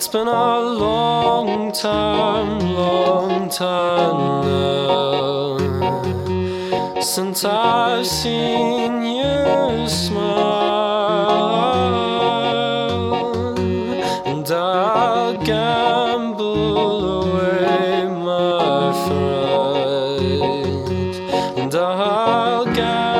It's been a long time, long time now since I've seen you smile, and I'll gamble away my fright, and I'll gamble.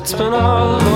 it's been all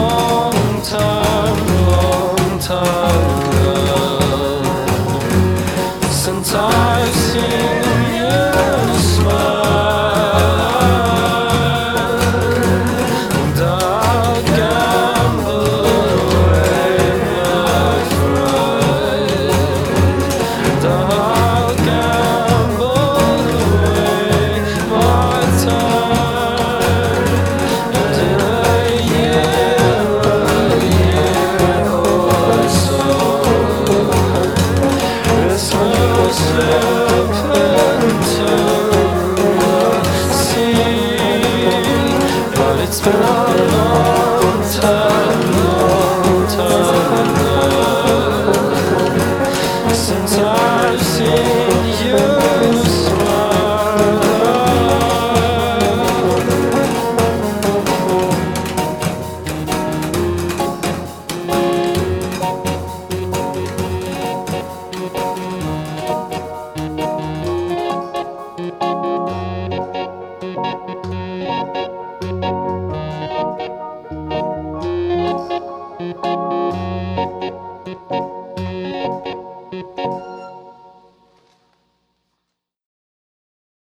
It's been a long time.